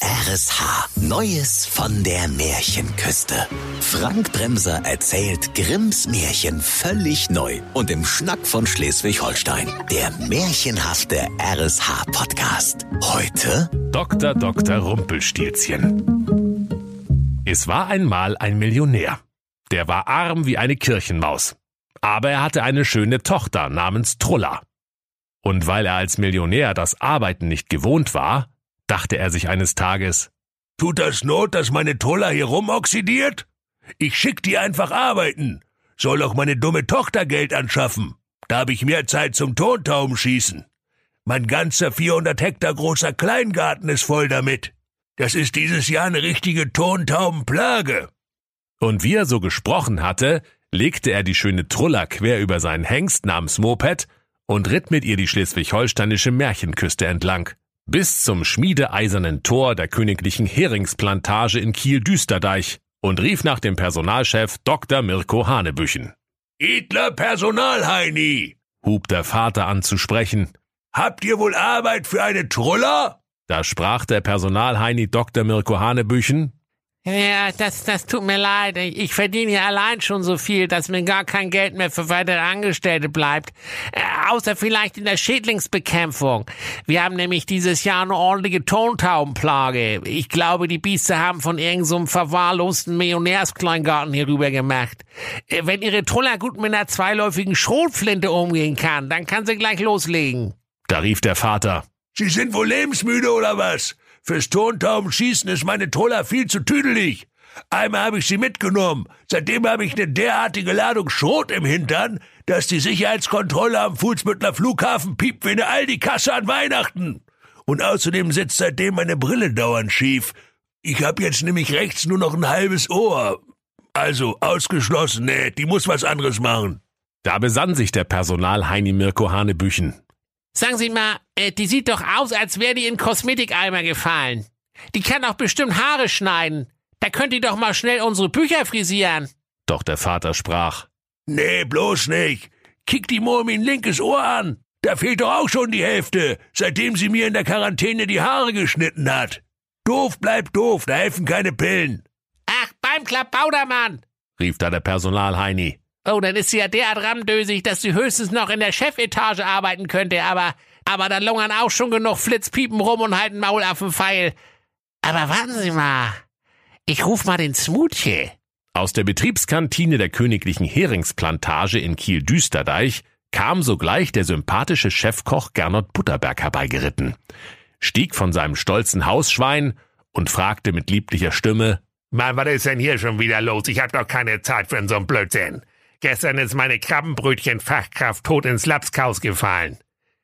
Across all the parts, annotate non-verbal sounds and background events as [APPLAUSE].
RSH. Neues von der Märchenküste. Frank Bremser erzählt Grimms Märchen völlig neu und im Schnack von Schleswig-Holstein. Der märchenhafte RSH-Podcast. Heute Dr. Dr. Rumpelstilzchen. Es war einmal ein Millionär. Der war arm wie eine Kirchenmaus. Aber er hatte eine schöne Tochter namens Trulla. Und weil er als Millionär das Arbeiten nicht gewohnt war, dachte er sich eines Tages, Tut das Not, dass meine Trulla hier rumoxidiert? Ich schick die einfach arbeiten. Soll auch meine dumme Tochter Geld anschaffen. Da hab ich mehr Zeit zum Tontaubenschießen. Mein ganzer 400 Hektar großer Kleingarten ist voll damit. Das ist dieses Jahr eine richtige Tontaubenplage. Und wie er so gesprochen hatte, legte er die schöne Trulla quer über seinen Hengst namens Moped und ritt mit ihr die schleswig-holsteinische Märchenküste entlang bis zum schmiedeeisernen Tor der königlichen Heringsplantage in Kiel-Düsterdeich und rief nach dem Personalchef Dr. Mirko Hanebüchen. Edler Personalheini, hub der Vater an zu sprechen. Habt ihr wohl Arbeit für eine Truller? Da sprach der Personalheini Dr. Mirko Hanebüchen. Ja, das, das tut mir leid. Ich verdiene ja allein schon so viel, dass mir gar kein Geld mehr für weitere Angestellte bleibt. Äh, außer vielleicht in der Schädlingsbekämpfung. Wir haben nämlich dieses Jahr eine ordentliche Tontaubenplage. Ich glaube, die Biester haben von irgendeinem so verwahrlosten Millionärskleingarten hier rüber gemacht. Äh, wenn Ihre Truller gut mit einer zweiläufigen Schrotflinte umgehen kann, dann kann sie gleich loslegen. Da rief der Vater. Sie sind wohl lebensmüde oder was? Fürs Tontaubenschießen ist meine Troller viel zu tüdelig. Einmal habe ich sie mitgenommen. Seitdem habe ich eine derartige Ladung Schrot im Hintern, dass die Sicherheitskontrolle am Fuhlsbüttler Flughafen piept wie eine Aldi-Kasse an Weihnachten. Und außerdem sitzt seitdem meine Brille dauernd schief. Ich habe jetzt nämlich rechts nur noch ein halbes Ohr. Also ausgeschlossen, nee, die muss was anderes machen. Da besann sich der Personal Heini Mirko Hanebüchen. Sagen Sie mal, äh, die sieht doch aus, als wäre die in Kosmetikeimer gefallen. Die kann doch bestimmt Haare schneiden. Da könnt ihr doch mal schnell unsere Bücher frisieren. Doch der Vater sprach. Nee, bloß nicht. Kick die Murm in linkes Ohr an. Da fehlt doch auch schon die Hälfte, seitdem sie mir in der Quarantäne die Haare geschnitten hat. Doof bleibt doof, da helfen keine Pillen. Ach, beim Klappbaudermann, rief da der Personalheini. Oh, dann ist sie ja derart ramdösig, dass sie höchstens noch in der Chefetage arbeiten könnte, aber, aber da lungern auch schon genug Flitzpiepen rum und halten Maul auf dem Pfeil. Aber warten Sie mal. Ich ruf mal den Smutje. Aus der Betriebskantine der königlichen Heringsplantage in Kiel-Düsterdeich kam sogleich der sympathische Chefkoch Gernot Butterberg herbeigeritten, stieg von seinem stolzen Hausschwein und fragte mit lieblicher Stimme, Mann, was ist denn hier schon wieder los? Ich hab doch keine Zeit für so einen Blödsinn. Gestern ist meine Krabbenbrötchen-Fachkraft tot ins Lapskaus gefallen.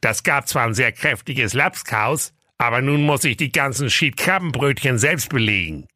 Das gab zwar ein sehr kräftiges Lapskaus, aber nun muss ich die ganzen Schied Krabbenbrötchen selbst belegen.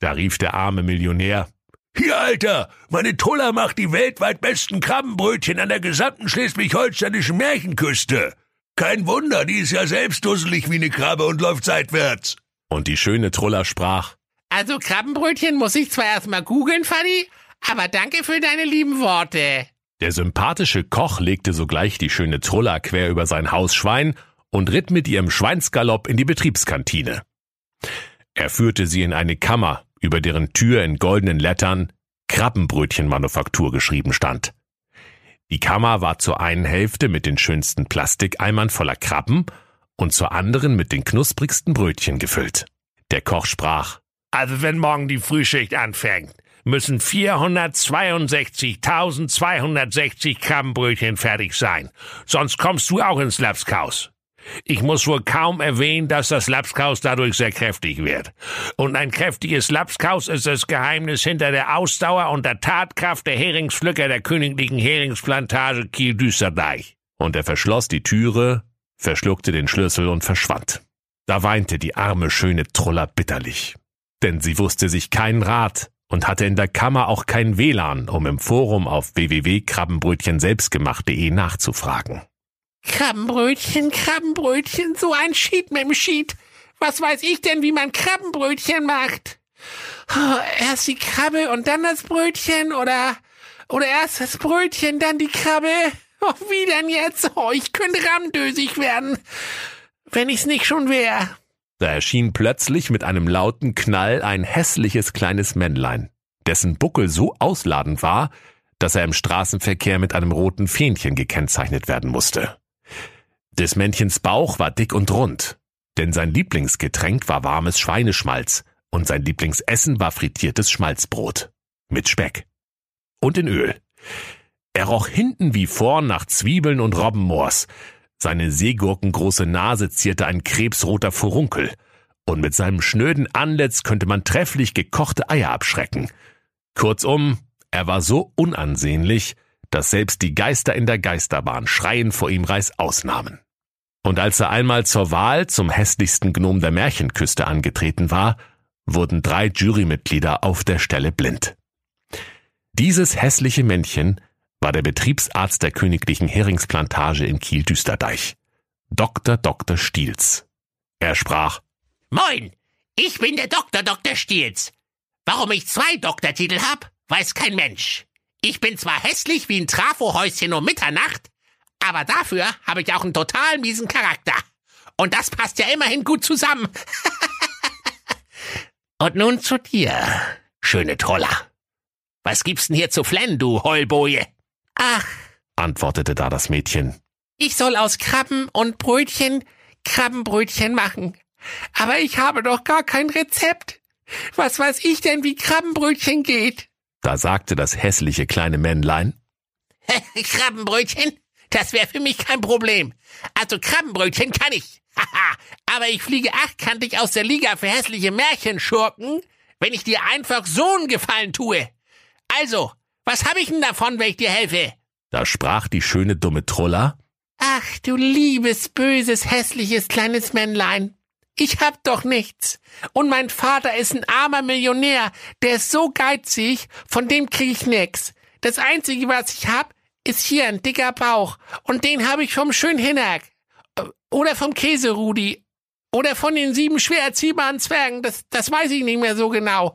Da rief der arme Millionär. Hier, Alter, meine Truller macht die weltweit besten Krabbenbrötchen an der gesamten schleswig-holsteinischen Märchenküste. Kein Wunder, die ist ja selbst dusselig wie eine Krabbe und läuft seitwärts. Und die schöne Truller sprach. Also Krabbenbrötchen muss ich zwar erstmal googeln, Fanny, aber danke für deine lieben Worte. Der sympathische Koch legte sogleich die schöne Trulla quer über sein Hausschwein und ritt mit ihrem Schweinsgalopp in die Betriebskantine. Er führte sie in eine Kammer, über deren Tür in goldenen Lettern Krabbenbrötchenmanufaktur geschrieben stand. Die Kammer war zur einen Hälfte mit den schönsten Plastikeimern voller Krabben und zur anderen mit den knusprigsten Brötchen gefüllt. Der Koch sprach, Also wenn morgen die Frühschicht anfängt, müssen 462.260 Krabbenbrötchen fertig sein. Sonst kommst du auch ins Lapskaus. Ich muss wohl kaum erwähnen, dass das Lapskaus dadurch sehr kräftig wird. Und ein kräftiges Lapskaus ist das Geheimnis hinter der Ausdauer und der Tatkraft der Heringspflücker der königlichen Heringsplantage Kiel-Düsterdeich. Und er verschloss die Türe, verschluckte den Schlüssel und verschwand. Da weinte die arme, schöne Truller bitterlich. Denn sie wusste sich keinen Rat, und hatte in der Kammer auch kein WLAN, um im Forum auf www.krabbenbrötchenselbstgemacht.de nachzufragen. Krabbenbrötchen, Krabbenbrötchen, so ein Schied mit dem Schied. Was weiß ich denn, wie man Krabbenbrötchen macht? [SIGHS] Erst die Krabbe und dann das Brötchen oder oder erst das Brötchen, dann die Krabbe. [LAUGHS] Wie denn jetzt? Oh, ich könnte ramdösig werden, wenn ich's nicht schon wär. Da erschien plötzlich mit einem lauten Knall ein hässliches kleines Männlein, dessen Buckel so ausladend war, dass er im Straßenverkehr mit einem roten Fähnchen gekennzeichnet werden musste. Des Männchens Bauch war dick und rund, denn sein Lieblingsgetränk war warmes Schweineschmalz und sein Lieblingsessen war frittiertes Schmalzbrot mit Speck und in Öl. Er roch hinten wie vorn nach Zwiebeln und Robbenmoors. Seine seegurkengroße Nase zierte ein krebsroter Furunkel. Und mit seinem schnöden Antlitz könnte man trefflich gekochte Eier abschrecken. Kurzum, er war so unansehnlich, dass selbst die Geister in der Geisterbahn schreien vor ihm Reißaus nahmen. Und als er einmal zur Wahl zum hässlichsten Gnom der Märchenküste angetreten war, wurden drei Jurymitglieder auf der Stelle blind. Dieses hässliche Männchen war der Betriebsarzt der königlichen Heringsplantage in Kiel-Düsterdeich, Dr. Dr. Stiels. Er sprach, Moin, ich bin der Dr. Dr. Stiels. Warum ich zwei Doktortitel hab, weiß kein Mensch. Ich bin zwar hässlich wie ein Trafohäuschen um Mitternacht, aber dafür habe ich auch einen total miesen Charakter. Und das passt ja immerhin gut zusammen. [LAUGHS] Und nun zu dir, schöne Troller. Was gibt's denn hier zu flennen, du Heulboje? Ach, antwortete da das Mädchen. ich soll aus Krabben und Brötchen Krabbenbrötchen machen. Aber ich habe doch gar kein Rezept. Was weiß ich denn, wie Krabbenbrötchen geht? Da sagte das hässliche kleine Männlein, [LAUGHS] Krabbenbrötchen? Das wäre für mich kein Problem. Also Krabbenbrötchen kann ich. Haha, aber ich fliege achtkantig aus der Liga für hässliche Märchenschurken, wenn ich dir einfach so einen Gefallen tue. Also, was habe ich denn davon, wenn ich dir helfe? da sprach die schöne dumme Trulla, Ach, du liebes, böses, hässliches kleines Männlein. Ich hab doch nichts. Und mein Vater ist ein armer Millionär, der ist so geizig, von dem krieg ich nix. Das einzige, was ich hab, ist hier ein dicker Bauch. Und den hab ich vom Schönhinnerk. Oder vom Käserudi. Oder von den sieben schwer erziehbaren Zwergen. Das, das weiß ich nicht mehr so genau.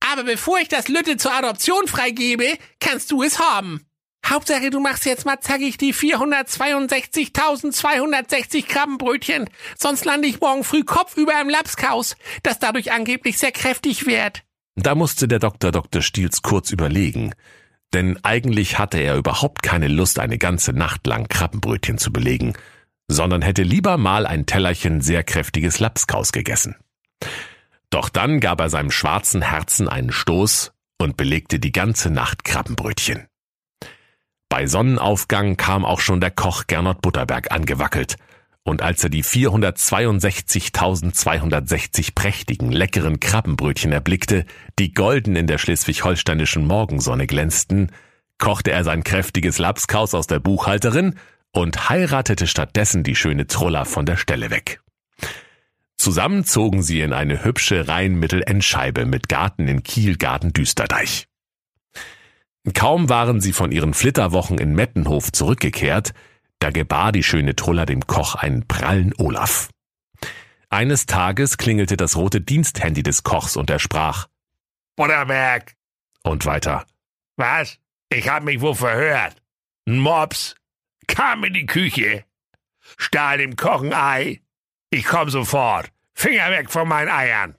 Aber bevor ich das Lütte zur Adoption freigebe, kannst du es haben. Hauptsache, du machst jetzt mal zackig die 462.260 Krabbenbrötchen, sonst lande ich morgen früh kopfüber im Lapskaus, das dadurch angeblich sehr kräftig wird. Da musste der Doktor Dr. Stiels kurz überlegen, denn eigentlich hatte er überhaupt keine Lust, eine ganze Nacht lang Krabbenbrötchen zu belegen, sondern hätte lieber mal ein Tellerchen sehr kräftiges Lapskaus gegessen. Doch dann gab er seinem schwarzen Herzen einen Stoß und belegte die ganze Nacht Krabbenbrötchen. Bei Sonnenaufgang kam auch schon der Koch Gernot Butterberg angewackelt, und als er die 462.260 prächtigen, leckeren Krabbenbrötchen erblickte, die golden in der schleswig-holsteinischen Morgensonne glänzten, kochte er sein kräftiges Lapskaus aus der Buchhalterin und heiratete stattdessen die schöne Trulla von der Stelle weg. Zusammen zogen sie in eine hübsche Rhein-Mittelendscheibe mit Garten in Kiel-Garten-Düsterdeich. Kaum waren sie von ihren Flitterwochen in Mettenhof zurückgekehrt, da gebar die schöne Trulla dem Koch einen prallen Olaf. Eines Tages klingelte das rote Diensthandy des Kochs und er sprach Butterberg. und weiter. Was? Ich hab mich wohl verhört. Ein Mops kam in die Küche, stahl dem Koch ein Ei. Ich komm sofort. Finger weg von meinen Eiern.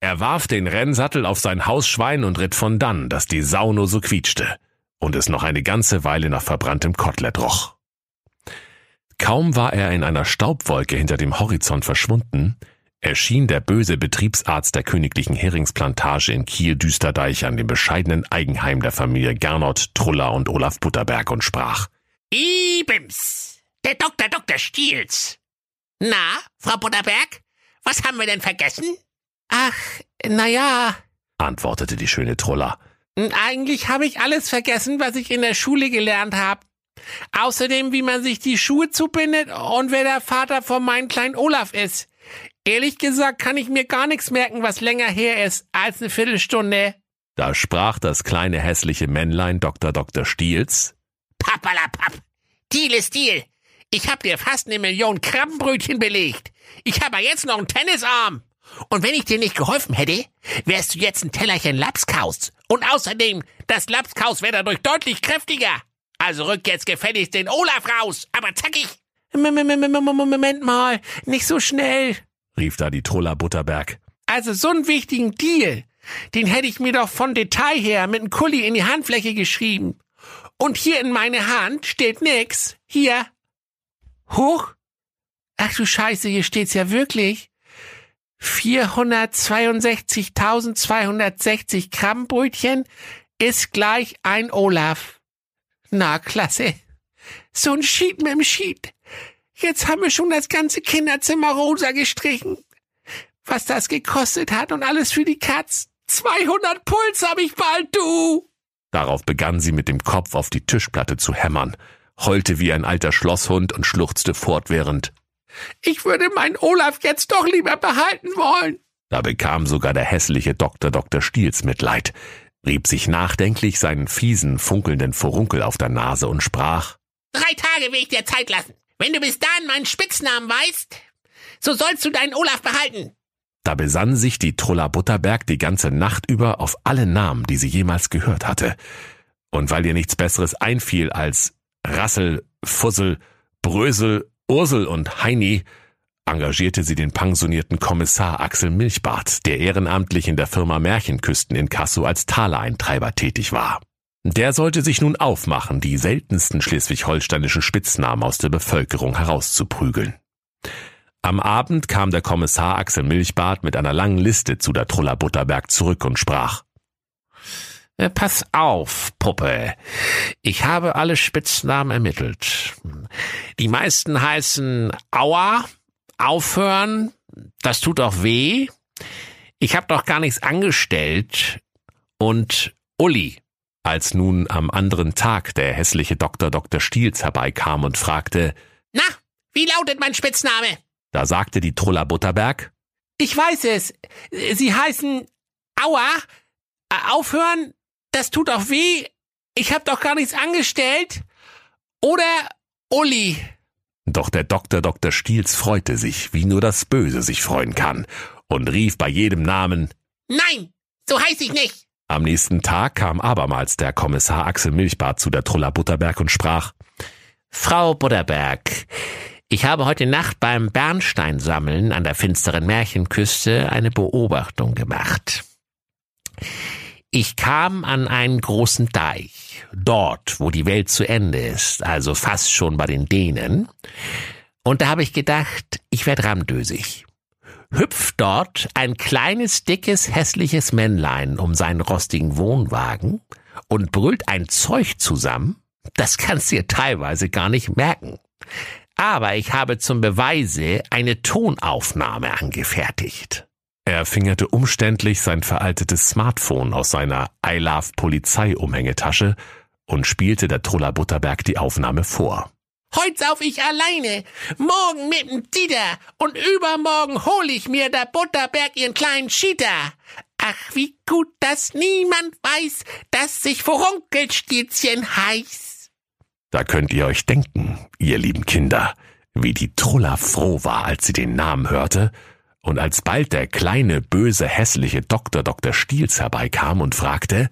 Er warf den Rennsattel auf sein Hausschwein und ritt von dann, dass die Sau nur so quietschte und es noch eine ganze Weile nach verbranntem Kotelett roch. Kaum war er in einer Staubwolke hinter dem Horizont verschwunden, erschien der böse Betriebsarzt der königlichen Heringsplantage in Kiel-Düsterdeich an dem bescheidenen Eigenheim der Familie Gernot, Truller und Olaf Butterberg und sprach, Ibims, der Dr. Dr. Stiels. Na, Frau Butterberg, was haben wir denn vergessen? Ach, na ja, antwortete die schöne Truller. eigentlich habe ich alles vergessen, was ich in der Schule gelernt habe. Außerdem, wie man sich die Schuhe zubindet und wer der Vater von meinem kleinen Olaf ist. Ehrlich gesagt kann ich mir gar nichts merken, was länger her ist als eine Viertelstunde. Da sprach das kleine hässliche Männlein Dr. Dr. Stiels, Pappalapapp. Deal ist Deal. Ich hab dir fast eine Million Krabbenbrötchen belegt. Ich habe jetzt noch einen Tennisarm. Und wenn ich dir nicht geholfen hätte, wärst du jetzt ein Tellerchen Lapskaus. Und außerdem, das Lapskaus wäre dadurch deutlich kräftiger. Also rück jetzt gefälligst den Olaf raus, aber zackig. Moment mal, nicht so schnell. rief da die Troller Butterberg. Also so einen wichtigen Deal, den hätte ich mir doch von Detail her mit einem Kuli in die Handfläche geschrieben. Und hier in meine Hand steht nix. Hier. Huch. Ach du Scheiße, hier steht's ja wirklich. 462.260 Krabbenbrötchen ist gleich ein Olaf. Na, klasse. So ein Sheet mit dem Sheet. Jetzt haben wir schon das ganze Kinderzimmer rosa gestrichen. Was das gekostet hat und alles für die Katz. 200 Puls hab ich bald, du! Darauf begann sie mit dem Kopf auf die Tischplatte zu hämmern, heulte wie ein alter Schlosshund und schluchzte fortwährend. Ich würde meinen Olaf jetzt doch lieber behalten wollen. Da bekam sogar der hässliche Doktor Dr. Stiels Mitleid, rieb sich nachdenklich seinen fiesen, funkelnden Furunkel auf der Nase und sprach Drei Tage will ich dir Zeit lassen. Wenn du bis dahin meinen Spitznamen weißt, so sollst du deinen Olaf behalten. Da besann sich die Trulla Butterberg die ganze Nacht über auf alle Namen, die sie jemals gehört hatte. Und weil ihr nichts Besseres einfiel als Rassel, Fussel, Brösel, Ursel und Heini, engagierte sie den pensionierten Kommissar Axel Milchbart, der ehrenamtlich in der Firma Märchenküsten in Kasso als Talereintreiber tätig war. Der sollte sich nun aufmachen, die seltensten schleswig-holsteinischen Spitznamen aus der Bevölkerung herauszuprügeln. Am Abend kam der Kommissar Axel Milchbart mit einer langen Liste zu der Truller Butterberg zurück und sprach. Äh, pass auf, Puppe. Ich habe alle Spitznamen ermittelt. Die meisten heißen Aua, aufhören, das tut auch weh. Ich habe doch gar nichts angestellt. Und Uli. Als nun am anderen Tag der hässliche Doktor Dr. Stiels herbeikam und fragte, Na, wie lautet mein Spitzname? Da sagte die Trulla Butterberg, Ich weiß es. Sie heißen Aua, äh, aufhören, das tut auch weh. Ich habe doch gar nichts angestellt. Oder Uli. Doch der Doktor Dr. Stiels freute sich, wie nur das Böse sich freuen kann, und rief bei jedem Namen Nein, so heiß ich nicht. Am nächsten Tag kam abermals der Kommissar Axel Milchbart zu der Trulla Butterberg und sprach Frau Butterberg, ich habe heute Nacht beim Bernsteinsammeln an der finsteren Märchenküste eine Beobachtung gemacht. Ich kam an einen großen Deich, dort, wo die Welt zu Ende ist, also fast schon bei den Dänen, und da habe ich gedacht, ich werd ramdösig hüpft dort ein kleines, dickes, hässliches Männlein um seinen rostigen Wohnwagen und brüllt ein Zeug zusammen, das kannst du dir teilweise gar nicht merken. Aber ich habe zum Beweise eine Tonaufnahme angefertigt. Er fingerte umständlich sein veraltetes Smartphone aus seiner I Love Polizei Umhängetasche und spielte der Truller Butterberg die Aufnahme vor. Heut sauf ich alleine, morgen mit dem Dieter und übermorgen hol ich mir der Butterberg ihren kleinen Cheater. Ach, wie gut, dass niemand weiß, dass sich Furunkelstietzchen heiß. Da könnt ihr euch denken, ihr lieben Kinder, wie die Trulla froh war, als sie den Namen hörte, und als bald der kleine, böse, hässliche Doktor Dr. Stiels herbeikam und fragte,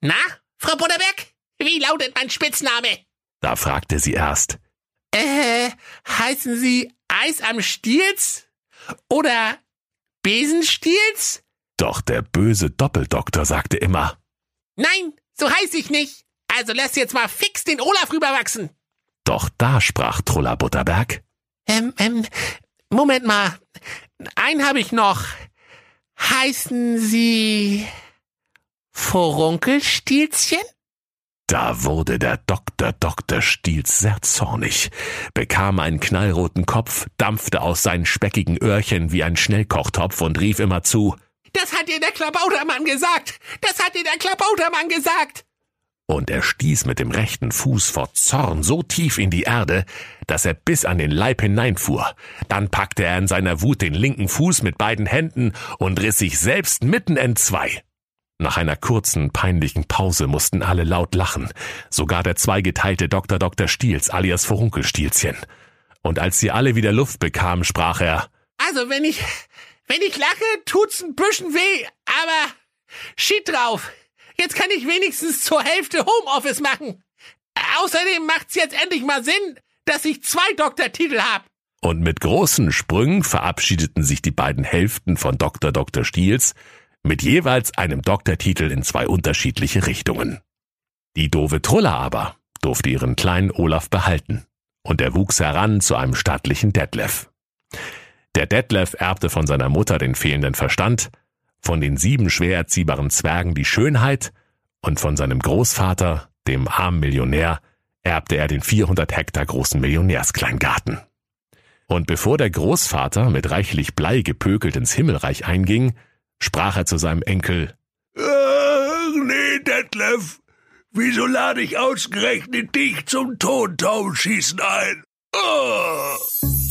Na, Frau Butterberg, wie lautet mein Spitzname? Da fragte sie erst, äh, heißen Sie Eis am Stiels? Oder Besenstiels? Doch der böse Doppeldoktor sagte immer, Nein, so heiß ich nicht. Also lass jetzt mal fix den Olaf rüberwachsen. Doch da sprach Trulla Butterberg. Ähm, ähm, Moment mal. Einen habe ich noch. Heißen Sie Furunkelstielchen? Da wurde der Doktor Dr. Stiels sehr zornig, bekam einen knallroten Kopf, dampfte aus seinen speckigen Öhrchen wie ein Schnellkochtopf und rief immer zu Das hat dir der Klabautermann gesagt. Das hat dir der Klabautermann gesagt. Und er stieß mit dem rechten Fuß vor Zorn so tief in die Erde, dass er bis an den Leib hineinfuhr. Dann packte er in seiner Wut den linken Fuß mit beiden Händen und riss sich selbst mitten entzwei. Nach einer kurzen, peinlichen Pause mussten alle laut lachen, sogar der zweigeteilte Dr. Dr. Stiels alias Furunkelstielchen. Und als sie alle wieder Luft bekamen, sprach er, Also, wenn ich, wenn ich lache, tut's ein bisschen weh, aber schied drauf. Jetzt kann ich wenigstens zur Hälfte Homeoffice machen. Außerdem macht's jetzt endlich mal Sinn, dass ich zwei Doktortitel hab. Und mit großen Sprüngen verabschiedeten sich die beiden Hälften von Dr. Dr. Stiels mit jeweils einem Doktortitel in zwei unterschiedliche Richtungen. Die doofe Trulla aber durfte ihren kleinen Olaf behalten und er wuchs heran zu einem stattlichen Detlef. Der Detlef erbte von seiner Mutter den fehlenden Verstand, von den sieben schwer erziehbaren Zwergen die Schönheit und von seinem Großvater, dem armen Millionär, erbte er den 400 Hektar großen Millionärskleingarten. Und bevor der Großvater mit reichlich Blei gepökelt ins Himmelreich einging, sprach er zu seinem Enkel, Ach, nee, Detlef. Wieso lade ich ausgerechnet dich zum Tontaubenschießen ein? Oh.